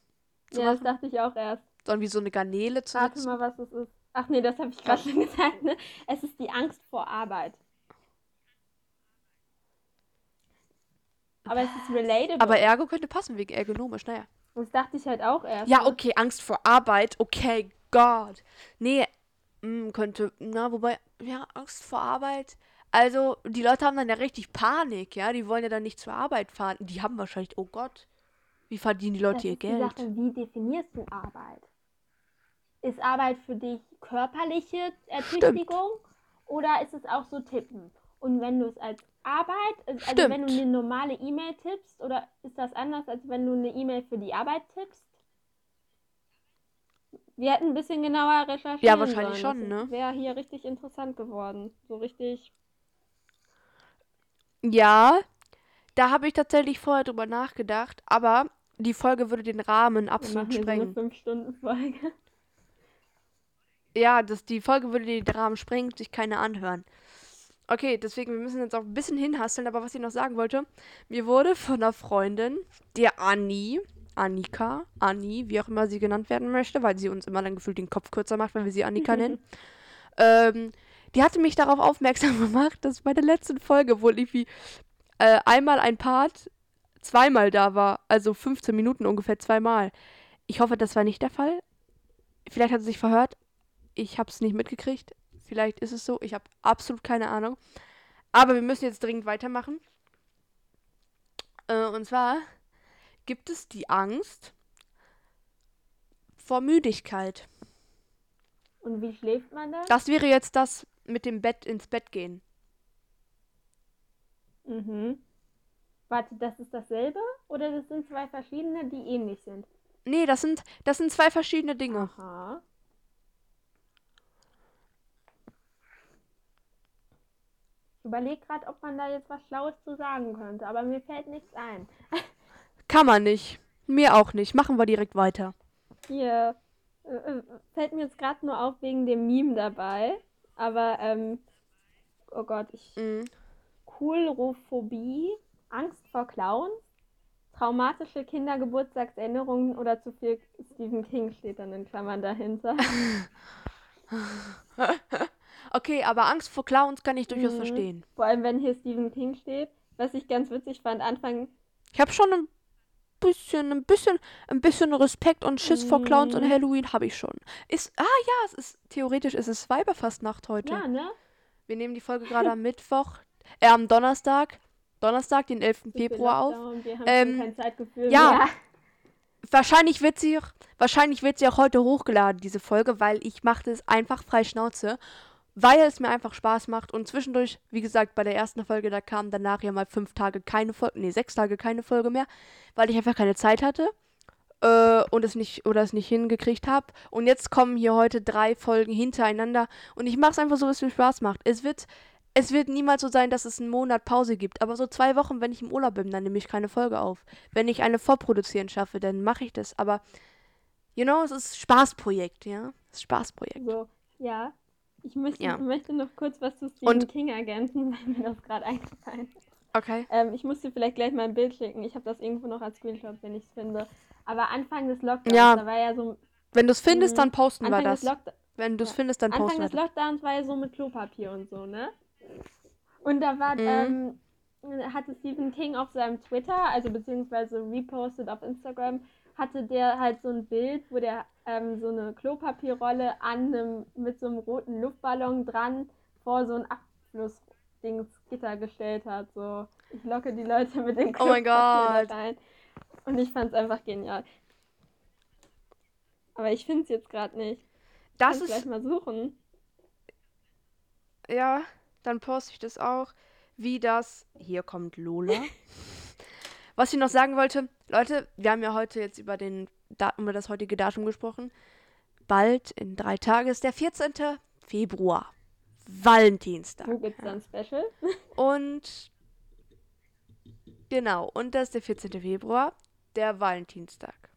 zu ja, das machen, dachte ich auch erst. sondern wie so eine Garnele zu Rate sitzen. mal, was es ist. Ach nee, das habe ich gerade schon gesagt, ne? Es ist die Angst vor Arbeit. Aber es ist relatable. Aber Ergo könnte passen wegen ergonomisch, naja. das dachte ich halt auch erst. Ja, ne? okay, Angst vor Arbeit, okay, Gott. Nee, mm, könnte, na, wobei, ja, Angst vor Arbeit. Also, die Leute haben dann ja richtig Panik, ja, die wollen ja dann nicht zur Arbeit fahren. Die haben wahrscheinlich, oh Gott, wie verdienen die Leute das ihr ist die Geld? Sache, wie definierst du Arbeit? Ist Arbeit für dich körperliche Ertüchtigung oder ist es auch so Tippen? Und wenn du es als Arbeit, also Stimmt. wenn du eine normale E-Mail tippst, oder ist das anders, als wenn du eine E-Mail für die Arbeit tippst? Wir hätten ein bisschen genauer recherchieren Ja, wahrscheinlich sollen. schon, Das ne? Wäre hier richtig interessant geworden. So richtig. Ja, da habe ich tatsächlich vorher drüber nachgedacht, aber die Folge würde den Rahmen Wir absolut machen hier so eine sprengen. 5-Stunden-Folge. Ja, das, die Folge würde den Rahmen sprengen, sich keine anhören. Okay, deswegen, wir müssen jetzt auch ein bisschen hinhasteln, aber was ich noch sagen wollte, mir wurde von einer Freundin, der Anni, Annika, Anni, wie auch immer sie genannt werden möchte, weil sie uns immer dann gefühlt den Kopf kürzer macht, wenn wir sie Annika nennen, ähm, die hatte mich darauf aufmerksam gemacht, dass bei der letzten Folge wohl irgendwie äh, einmal ein Part zweimal da war, also 15 Minuten ungefähr zweimal. Ich hoffe, das war nicht der Fall. Vielleicht hat sie sich verhört. Ich habe es nicht mitgekriegt. Vielleicht ist es so. Ich habe absolut keine Ahnung. Aber wir müssen jetzt dringend weitermachen. Äh, und zwar gibt es die Angst vor Müdigkeit. Und wie schläft man da? Das wäre jetzt das mit dem Bett ins Bett gehen. Mhm. Warte, das ist dasselbe? Oder das sind zwei verschiedene, die ähnlich sind? Nee, das sind, das sind zwei verschiedene Dinge. Aha. Überlege gerade, ob man da jetzt was Schlaues zu sagen könnte, aber mir fällt nichts ein. Kann man nicht. Mir auch nicht. Machen wir direkt weiter. Hier äh, äh, fällt mir jetzt gerade nur auf wegen dem Meme dabei. Aber, ähm, oh Gott, ich. Mhm. Coulrophobie, Angst vor Clowns, traumatische Kindergeburtstagserinnerungen oder zu viel Stephen King steht dann in Klammern dahinter. Okay, aber Angst vor Clowns kann ich durchaus Mhm. verstehen. Vor allem, wenn hier Stephen King steht. Was ich ganz witzig fand, Anfang Ich habe schon ein bisschen, ein bisschen, ein bisschen Respekt und Schiss vor Clowns und Mhm. Halloween habe ich schon. Ist, ah ja, es ist, theoretisch ist es Weiberfastnacht heute. Ja, ne? Wir nehmen die Folge gerade am Mittwoch, äh, am Donnerstag, Donnerstag, den 11. Februar auf. Lockdown, Wir haben Ähm, kein Zeitgefühl ja. mehr. Wahrscheinlich wird sie, auch- wahrscheinlich wird sie auch heute hochgeladen, diese Folge, weil ich machte es einfach frei Schnauze, weil es mir einfach Spaß macht und zwischendurch, wie gesagt, bei der ersten Folge, da kam danach ja mal fünf Tage keine Folge, nee, sechs Tage keine Folge mehr, weil ich einfach keine Zeit hatte äh, und es nicht, oder es nicht hingekriegt habe. Und jetzt kommen hier heute drei Folgen hintereinander und ich mache es einfach so, wie es mir Spaß macht. Es wird, es wird niemals so sein, dass es einen Monat Pause gibt, aber so zwei Wochen, wenn ich im Urlaub bin, dann nehme ich keine Folge auf. Wenn ich eine vorproduzieren schaffe, dann mache ich das. Aber, you know, es ist Spaßprojekt, ja? Es ist Spaßprojekt. So, ja. Ich möchte, Ja. möchte noch kurz was zu Stephen Und- King ergänzen, weil mir das gerade eingefallen ist. Okay. Ähm, ich muss dir vielleicht gleich mal ein Bild schicken. Ich habe das irgendwo noch als Screenshot, wenn ich es finde. Aber Anfang des Lockdowns, Ja. da war ja so. Wenn du es findest, dann posten Anfang wir des, das. Wenn du es Ja. findest, dann Anfang posten wir des das. Lockdowns war ja so mit Klopapier und so, ne? Und da war, Mhm. ähm, hatte Stephen King auf seinem Twitter, also beziehungsweise repostet auf Instagram, hatte der halt so ein Bild, wo der ähm, so eine Klopapierrolle an einem, mit so einem roten Luftballon dran vor so ein Abflussdingsgitter gestellt hat. So, ich locke die Leute mit dem Oh mein Klopapier Gott. da rein. Und ich fand's einfach genial. Aber ich find's jetzt gerade nicht. Das Kannst gleich ist, mal suchen. ja, dann poste ich das auch. Wie das, hier kommt Lola. Was ich noch sagen wollte, Leute, wir haben ja heute jetzt über, den, über das heutige Datum gesprochen. Bald, in drei Tagen, ist der 14. Februar. Valentinstag. Wo gibt's dann Special? Und genau, und das ist der 14. Februar, der Valentinstag.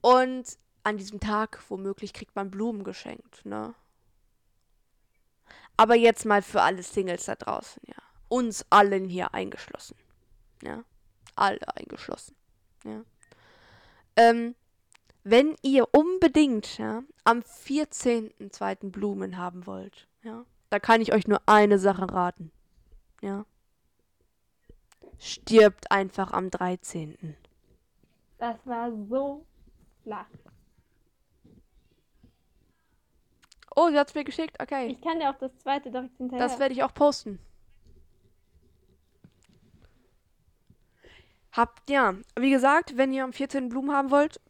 Und an diesem Tag, womöglich, kriegt man Blumen geschenkt, ne? Aber jetzt mal für alle Singles da draußen, ja. Uns allen hier eingeschlossen. Ja. Alle eingeschlossen. Ja. Ähm, wenn ihr unbedingt, ja, am 14.2. Blumen haben wollt, ja, da kann ich euch nur eine Sache raten. Ja. Stirbt einfach am 13. Das war so flach. Oh, sie hat's mir geschickt. Okay. Ich kann dir auch das zweite direkt hinterher. Das werde ich auch posten. Habt, ja, wie gesagt, wenn ihr am 14. Blumen haben wollt,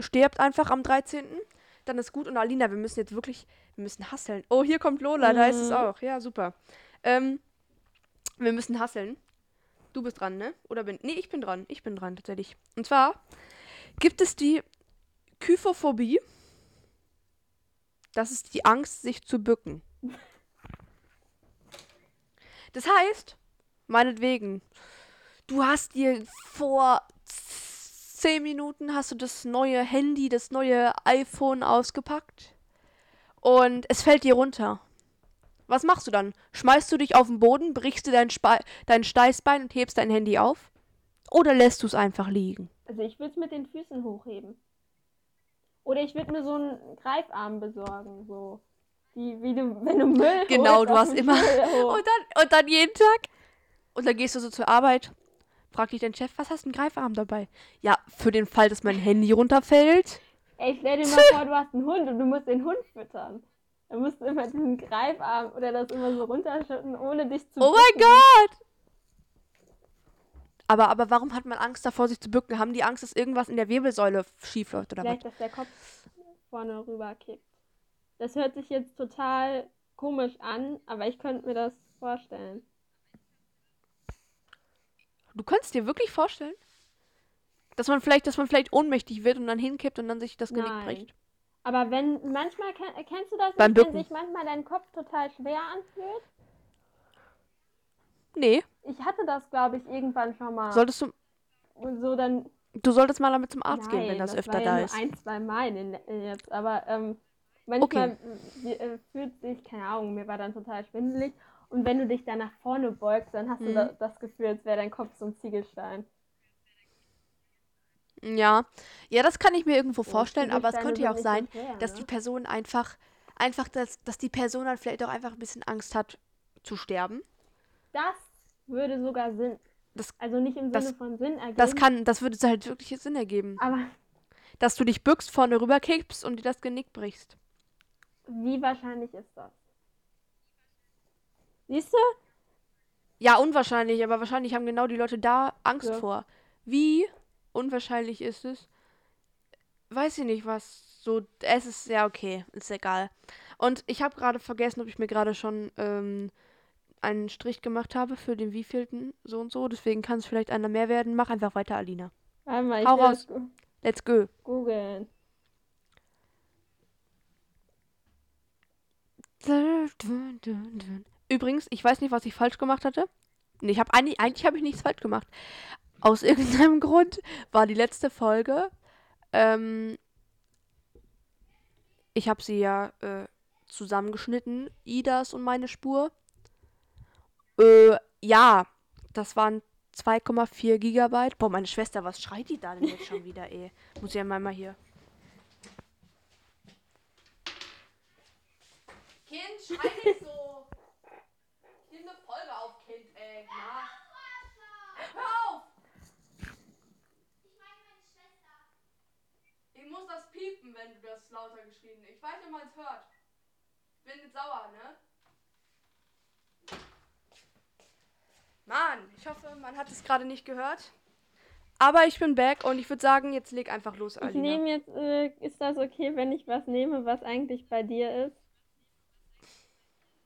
stirbt einfach am 13. dann ist gut. Und Alina, wir müssen jetzt wirklich, wir müssen hasseln. Oh, hier kommt Lola, da ist es Mhm. auch. Ja, super. Ähm, wir müssen hasseln. Du bist dran, ne? Oder bin. Nee, ich bin dran. Ich bin dran, tatsächlich. Und zwar gibt es die Kyphophobie. Das ist die Angst, sich zu bücken. Das heißt, meinetwegen, du hast dir vor zehn Minuten hast du das neue Handy, das neue iPhone ausgepackt und es fällt dir runter. Was machst du dann? Schmeißt du dich auf den Boden, brichst du dein, Spe dein Steißbein und hebst dein Handy auf? Oder lässt du es einfach liegen? Also ich würde es mit den Füßen hochheben. Oder ich würde mir so einen Greifarm besorgen, so. Die, wie du, wenn du Müll Genau, holst, du hast immer-. Und dann, und dann jeden Tag. Und dann gehst du so zur Arbeit. Frag dich dein Chef, was hast du einen Greifarm dabei? Ja, für den Fall, dass mein Handy runterfällt. Ey, stell dir mal vor, du hast einen Hund und du musst den Hund füttern. Dann musst du immer diesen Greifarm oder das immer so runterschütten, ohne dich zu Oh mein bücken. Gott! Aber, aber warum hat man Angst davor, sich zu bücken? Haben die Angst, dass irgendwas in der Wirbelsäule schief läuft oder was? Vielleicht, dass der Kopf vorne rüber kippt. Das hört sich jetzt total komisch an, aber ich könnte mir das vorstellen. Du könntest dir wirklich vorstellen, dass man vielleicht, dass man vielleicht ohnmächtig wird und dann hinkippt und dann sich das Genick Nein. bricht. Aber wenn, manchmal, ken- kennst du das Beim nicht, wenn sich manchmal dein Kopf total schwer anfühlt? Nee, Ich hatte das, glaube ich, irgendwann schon mal. solltest du, Und so dann. du solltest mal damit zum Arzt gehen, Nein, wenn das, das öfter war ja da ist. ein, zwei Mal in, in jetzt. Aber ähm, manchmal äh, äh, fühlt sich, keine Ahnung, mir war dann total schwindelig. Und wenn du dich dann nach vorne beugst, dann hast du Mhm. da, das Gefühl, als wäre dein Kopf so ein Ziegelstein. Ja, ja, das kann ich mir irgendwo vorstellen, aber es könnte ja auch sein, schwer, dass ne? die Person einfach, einfach, dass, dass die Person dann vielleicht auch einfach ein bisschen Angst hat zu sterben. Das würde sogar Sinn. Das- also nicht im das- Sinne von Sinn ergeben. Das kann, das würde halt wirklich Sinn ergeben. aber Dass du dich bückst, vorne rüber kippst und dir das Genick brichst. wie wahrscheinlich ist das? Siehst du? Ja, unwahrscheinlich, aber wahrscheinlich haben genau die Leute da Angst Ja. vor. Wie unwahrscheinlich ist es? Weiß ich nicht, was so. Es ist ja okay, ist egal. Und ich habe gerade vergessen, ob ich mir gerade schon ähm, einen Strich gemacht habe für den wievielten so und so. Deswegen kann es vielleicht einer mehr werden. Mach einfach weiter, Alina. Warte mal, ich Hau raus. Let's go. googeln. Übrigens, ich weiß nicht, was ich falsch gemacht hatte. Ich habe eigentlich, eigentlich habe ich nichts falsch gemacht. Aus irgendeinem Grund war die letzte Folge. Ähm, ich habe sie ja äh, zusammengeschnitten, Idas und meine Spur. Äh, ja, das waren 2,4 Gigabyte. Boah, meine Schwester, was schreit die da denn jetzt schon wieder, ey? Muss ich ja mal hier. Kind, schrei nicht so. Ich nehme eine Folge auf, Kind, ey. Na. Hör auf! Ich muss das piepen, wenn du das lauter geschrien Ich weiß nicht, ob man es hört. Bin jetzt sauer, ne? Mann, ich hoffe, man hat es gerade nicht gehört. Aber ich bin back und ich würde sagen, jetzt leg einfach los, Ich Alina. nehme jetzt, äh, ist das okay, wenn ich was nehme, was eigentlich bei dir ist?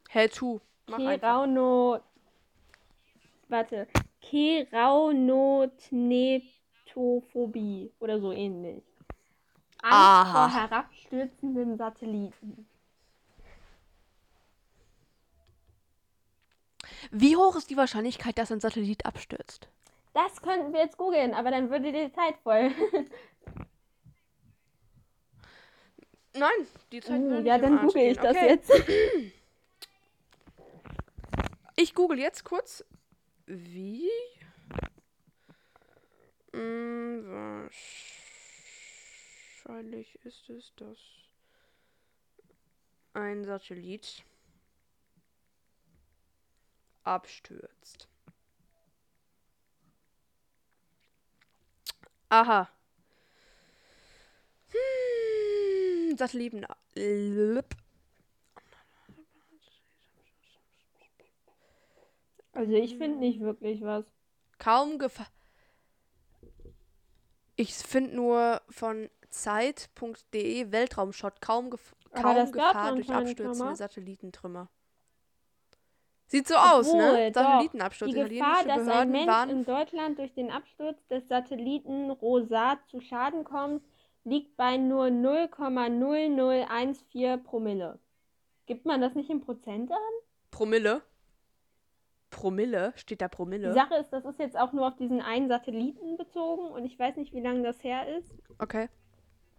Hell zu. Mach einfach. Kerauno. Warte. Keraunotnetophobie oder so ähnlich. Angst Aha. vor herabstürzenden Satelliten. Wie hoch ist die Wahrscheinlichkeit, dass ein Satellit abstürzt? Das könnten wir jetzt googeln, aber dann würde die Zeit voll. Nein, die Zeit Uh, ja, dann google ich das okay. jetzt. Ich google jetzt kurz. Wie? Hm, wahrscheinlich ist es, dass ein Satellit abstürzt. Aha. Hm, Satelliten. Also ich finde nicht wirklich was. kaum Gefahr. Ich finde nur von Zeit.de Weltraumshot kaum, gef kaum Gefahr durch abstürzende mal. Satellitentrümmer. Sieht so aus, ne? Obwohl. Satellitenabsturz. Die Gefahr, dass ein Mensch waren in Deutschland durch den Absturz des Satelliten Rosat zu Schaden kommt, liegt bei nur 0,0014 Promille. Gibt man das nicht in Prozent an? Promille. Promille? Steht da Die Promille? Sache ist, das ist jetzt auch nur auf diesen einen Satelliten bezogen und ich weiß nicht, wie lange das her ist. Okay.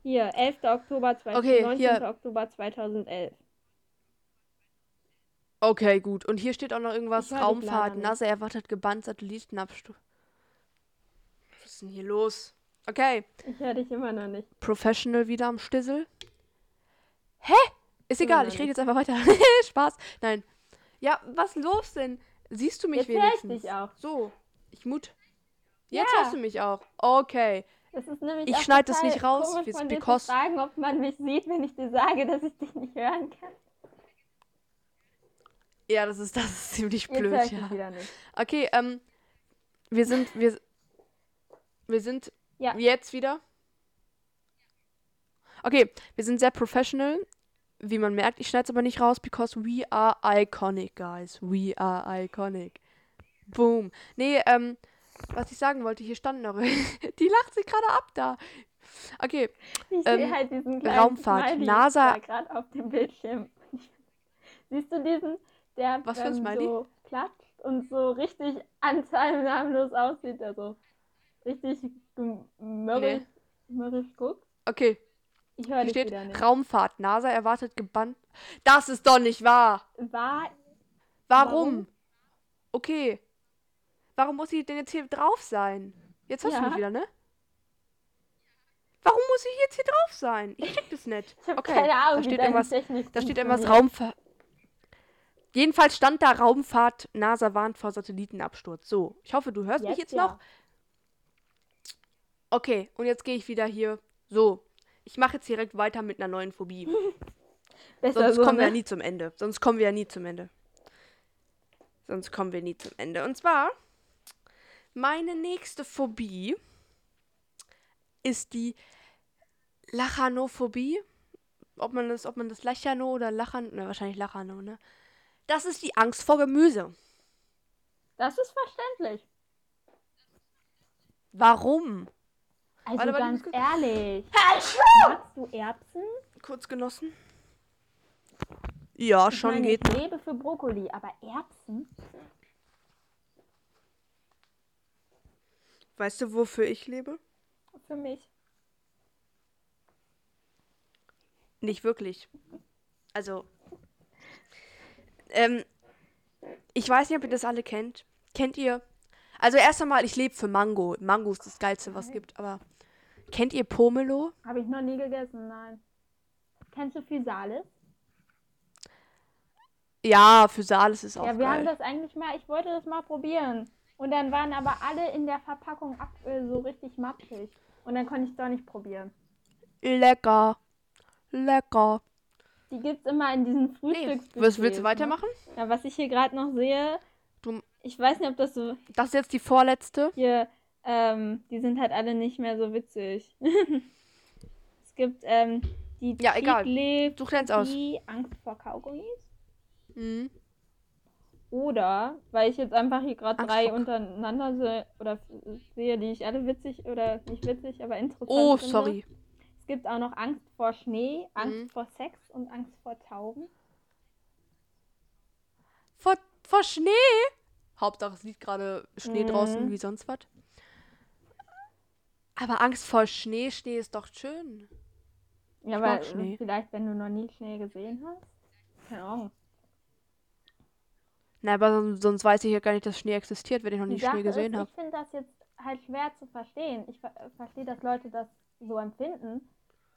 Hier, 11. Oktober 2000, Okay, 19. hier. Oktober 2011. Okay, gut. Und hier steht auch noch irgendwas. Raumfahrt. NASA erwartet gebannt Satellitenabsturz. Was ist denn hier los? Okay. Ich höre dich immer noch nicht. Professional wieder am Stissel. Hä? Ist egal, ich rede jetzt einfach weiter. Spaß. Nein. Ja, was los denn? Siehst du mich Jetzt höre ich wenigstens? dich auch. So, ich mut. Jetzt Ja. hörst du mich auch. Okay. Es ist nämlich Ich auch schneid das nicht raus, komisch von dir because- zu fragen, ob man mich sieht, wenn ich dir sage, dass ich dich nicht hören kann. Ja, das ist, das ist ziemlich Jetzt blöd, höre ich ja. wieder nicht. Okay, ähm, wir sind, wir, wir sind Ja. jetzt wieder. Okay, wir sind sehr professional, wie man merkt. Ich schneide es aber nicht raus, because we are iconic, guys. We are iconic. Boom. Nee, ähm, was ich sagen wollte, hier stand noch. Die lacht sich gerade ab da. Okay, Ich Ähm, sehe halt diesen kleinen Raumfahrt, Smiley NASA- gerade auf dem Bildschirm. Siehst du diesen, der Was ähm, so klatscht und so richtig anteilnahmlos aussieht, also richtig mürrisch, mürrisch guckt? okay. Ich höre steht. Raumfahrt. NASA erwartet gebannt. Das ist doch nicht wahr. War, Warum? Warum? Okay. Warum muss sie denn jetzt hier drauf sein? Jetzt hast du Ja. mich wieder, ne? Warum muss sie jetzt hier drauf sein? Ich check das nicht. ich Okay, keine Ahnung, da steht irgendwas, Technik da steht irgendwas. Raumfahrt. Jedenfalls stand da Raumfahrt, NASA warnt vor Satellitenabsturz. So, ich hoffe, du hörst mich Jetzt jetzt ja. noch. Okay, und jetzt gehe ich wieder hier. So, ich mache jetzt direkt weiter mit einer neuen Phobie. Sonst so, kommen wir ja ne? nie zum Ende. Sonst kommen wir ja nie zum Ende. Sonst kommen wir nie zum Ende. Und zwar, meine nächste Phobie ist die Lachanophobie. Ob man das, ob man das Lachano oder Lachan, ne, wahrscheinlich Lachano, ne? Das ist die Angst vor Gemüse. Das ist verständlich. Warum? Also Warte, ganz muss ehrlich. Magst du Erbsen? Kurz genossen. Ja, Ich schon meine, geht. Ich lebe für Brokkoli, aber Erbsen? Weißt du, wofür ich lebe? Für mich. Nicht wirklich. Also, ähm, ich weiß nicht, ob ihr das alle kennt. Kennt ihr? Also erst einmal, ich lebe für Mango. Mango ist das Geilste, was es gibt. Aber kennt ihr Pomelo? Habe ich noch nie gegessen, nein. Kennst du Physalis? Ja, für Saales ist auch Ja, wir haben geil. das eigentlich mal, ich wollte das mal probieren. Und dann waren aber alle in der Verpackung ab, äh, so richtig matschig. Und dann konnte ich es doch nicht probieren. Lecker. Lecker. Die gibt es immer in diesen Nee, Frühstücksbuffets. was willst du ne? weitermachen? Ja, was ich hier gerade noch sehe, Du, ich weiß nicht, ob das so das ist jetzt die vorletzte. hier, ähm, die sind halt alle nicht mehr so witzig. es gibt, ähm, die Ja, egal. Tiefle- Such eins aus. die Angst vor Kaugummis. Mhm. Oder, weil ich jetzt einfach hier gerade drei untereinander se oder sehe, die ich alle witzig oder nicht witzig, aber interessant Oh, finde. sorry. Es gibt auch noch Angst vor Schnee, Angst Mhm. vor Sex und Angst vor Tauben. Vor, vor Schnee? Hauptsache, es liegt gerade Schnee Mhm. draußen, wie sonst was. Aber Angst vor Schnee, Schnee ist doch schön. Ja, Ich äh, vielleicht, wenn du noch nie Schnee gesehen hast. Keine Ahnung. Na, aber sonst, sonst weiß ich ja gar nicht, dass Schnee existiert, wenn ich noch nie Schnee gesehen habe. ich finde das jetzt halt schwer zu verstehen. Ich ver verstehe, dass Leute das so empfinden.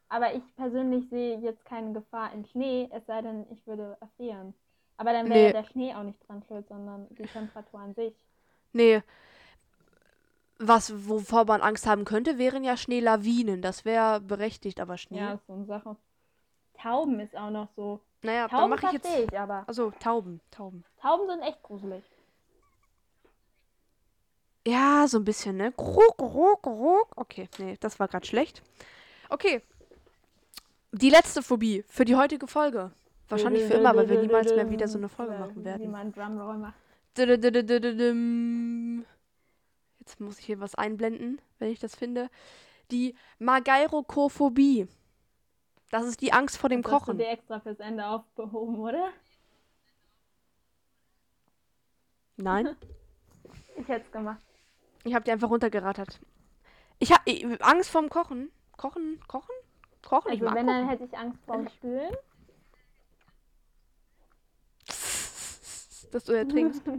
Aber ich persönlich sehe jetzt keine Gefahr in Schnee, es sei denn, ich würde erfrieren. Aber dann wäre Nee. der Schnee auch nicht dran schuld, sondern die Temperatur an sich. Nee. Was, wovor man Angst haben könnte, wären ja Schneelawinen. Das wäre berechtigt, aber Schnee. Ja, ist so eine Sache. Tauben ist auch noch so. Naja, dann Tauben mache ich jetzt. ich aber. Also, Tauben, Tauben. Tauben sind echt gruselig. Ja, so ein bisschen, ne? Gruk, gruk, gruk. Okay, nee, das war gerade schlecht. Okay, Die letzte Phobie für die heutige Folge. Wahrscheinlich für immer, weil wir niemals mehr wieder so eine Folge machen werden. man Drumroll macht. Jetzt muss ich hier was einblenden, wenn ich das finde. Die Mageirokophobie. Das ist die Angst vor dem Das hast du Kochen. dir extra fürs Ende aufgehoben, oder? Nein, Ich hätte es gemacht. ich habe die einfach runtergerattert. Ich habe Angst vorm Kochen. Kochen, kochen, kochen. ich Also mag wenn, kochen. dann hätte ich Angst vorm Spülen. dass du ertrinkst.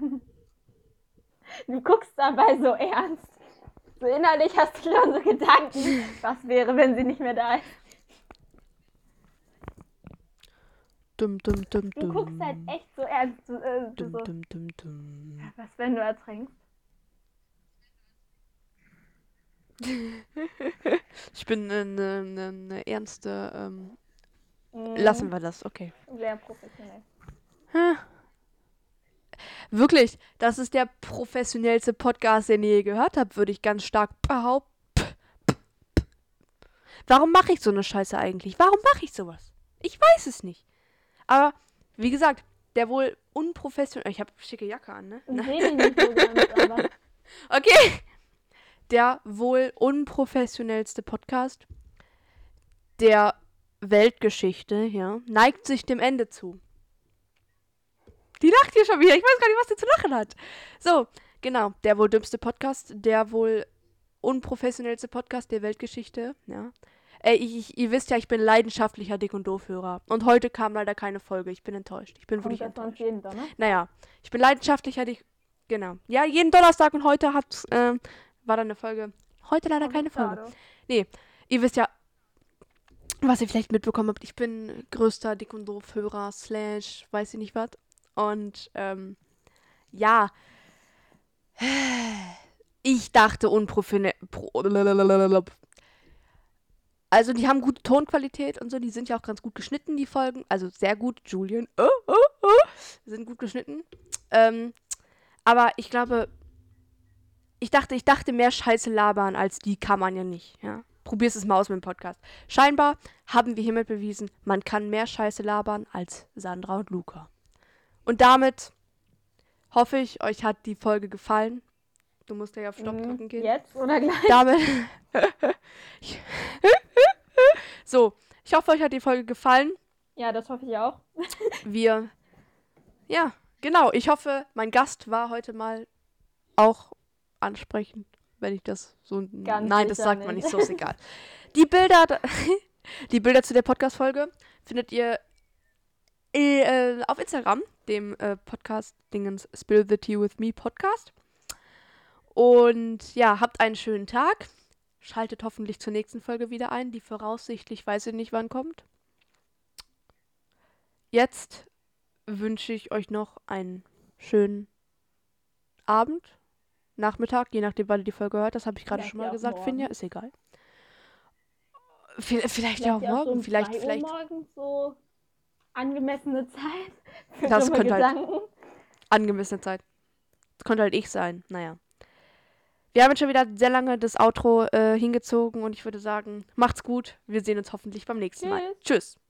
Du guckst dabei so ernst. So innerlich hast du schon so Gedanken, was wäre, wenn sie nicht mehr da ist. Dum, dum, dum, Du guckst halt echt so ernst. Äh, so, was, wenn du ertrinkst? Ich bin eine ne, ne, ne ernste. Ähm, Mhm. lassen wir das, okay. Sehr professionell. Wirklich, das ist der professionellste Podcast, den ihr je gehört habt, würde ich ganz stark behaupten. Warum mache ich so eine Scheiße eigentlich? Warum mache ich sowas? Ich weiß es nicht. Aber, wie gesagt, der wohl unprofessionell. Ich habe schicke Jacke an, ne? Ich sehe nicht so ganz, aber Okay. Der wohl unprofessionellste Podcast der Weltgeschichte, ja, neigt sich dem Ende zu. Die lacht hier schon wieder. Ich weiß gar nicht, was sie zu lachen hat. So, genau. Der wohl dümmste Podcast, der wohl unprofessionellste Podcast der Weltgeschichte, ja. Ey, ich, ich, ihr wisst ja, ich bin leidenschaftlicher Dick- und Doof-Hörer. Und heute kam leider keine Folge. Ich bin enttäuscht. Ich bin kommt wirklich enttäuscht. jeden Donner? Naja, ich bin leidenschaftlicher Dick. Genau. Ja, jeden Donnerstag und heute hat, ähm, war dann eine Folge. Heute leider keine Folge. Schade. Ihr wisst ja, was ihr vielleicht mitbekommen habt, ich bin größter Dick- und Doof-Hörer, slash, weiß ich nicht was. Und, ähm, ja. Ich dachte unprofessionell. Also, die haben gute Tonqualität und so. Die sind ja auch ganz gut geschnitten, die Folgen. Also, sehr gut. Julian, oh, oh, oh, sind gut geschnitten. Ähm, aber ich glaube, ich dachte, ich dachte mehr Scheiße labern, als die kann man ja nicht, ja. Probier's es mal aus mit dem Podcast. Scheinbar haben wir hiermit bewiesen, man kann mehr Scheiße labern als Sandra und Luca. Und damit hoffe ich, euch hat die Folge gefallen. Du musst ja auf Stopp Mhm. drücken gehen. Jetzt oder gleich? Damit. so, ich hoffe, euch hat die Folge gefallen. Ja, das hoffe ich auch. Wir. Ja, genau. Ich hoffe, mein Gast war heute mal auch ansprechend, wenn ich das so. Ganz Nein, das sagt man nicht. nicht, so ist egal. Die Bilder, die Bilder zu der Podcast-Folge findet ihr äh, auf Instagram, dem äh, Podcast-Dingens Spill the Tea with Me Podcast. Und ja, habt einen schönen Tag. Schaltet hoffentlich zur nächsten Folge wieder ein, die voraussichtlich weiß ich nicht wann kommt. Jetzt wünsche ich euch noch einen schönen Abend, Nachmittag, je nachdem, wann ihr die Folge hört. Das habe ich gerade schon mal gesagt. morgen. Finja, ist egal. Vielleicht, vielleicht ja auch morgen, so vielleicht, 2 Uhr vielleicht morgens so angemessene Zeit für Das könnte halt- Gedanken. angemessene Zeit. Das könnte halt ich sein. Naja. Wir haben jetzt schon wieder sehr lange das Outro äh, hingezogen und ich würde sagen, macht's gut. Wir sehen uns hoffentlich beim nächsten Mal. Tschüss. Tschüss.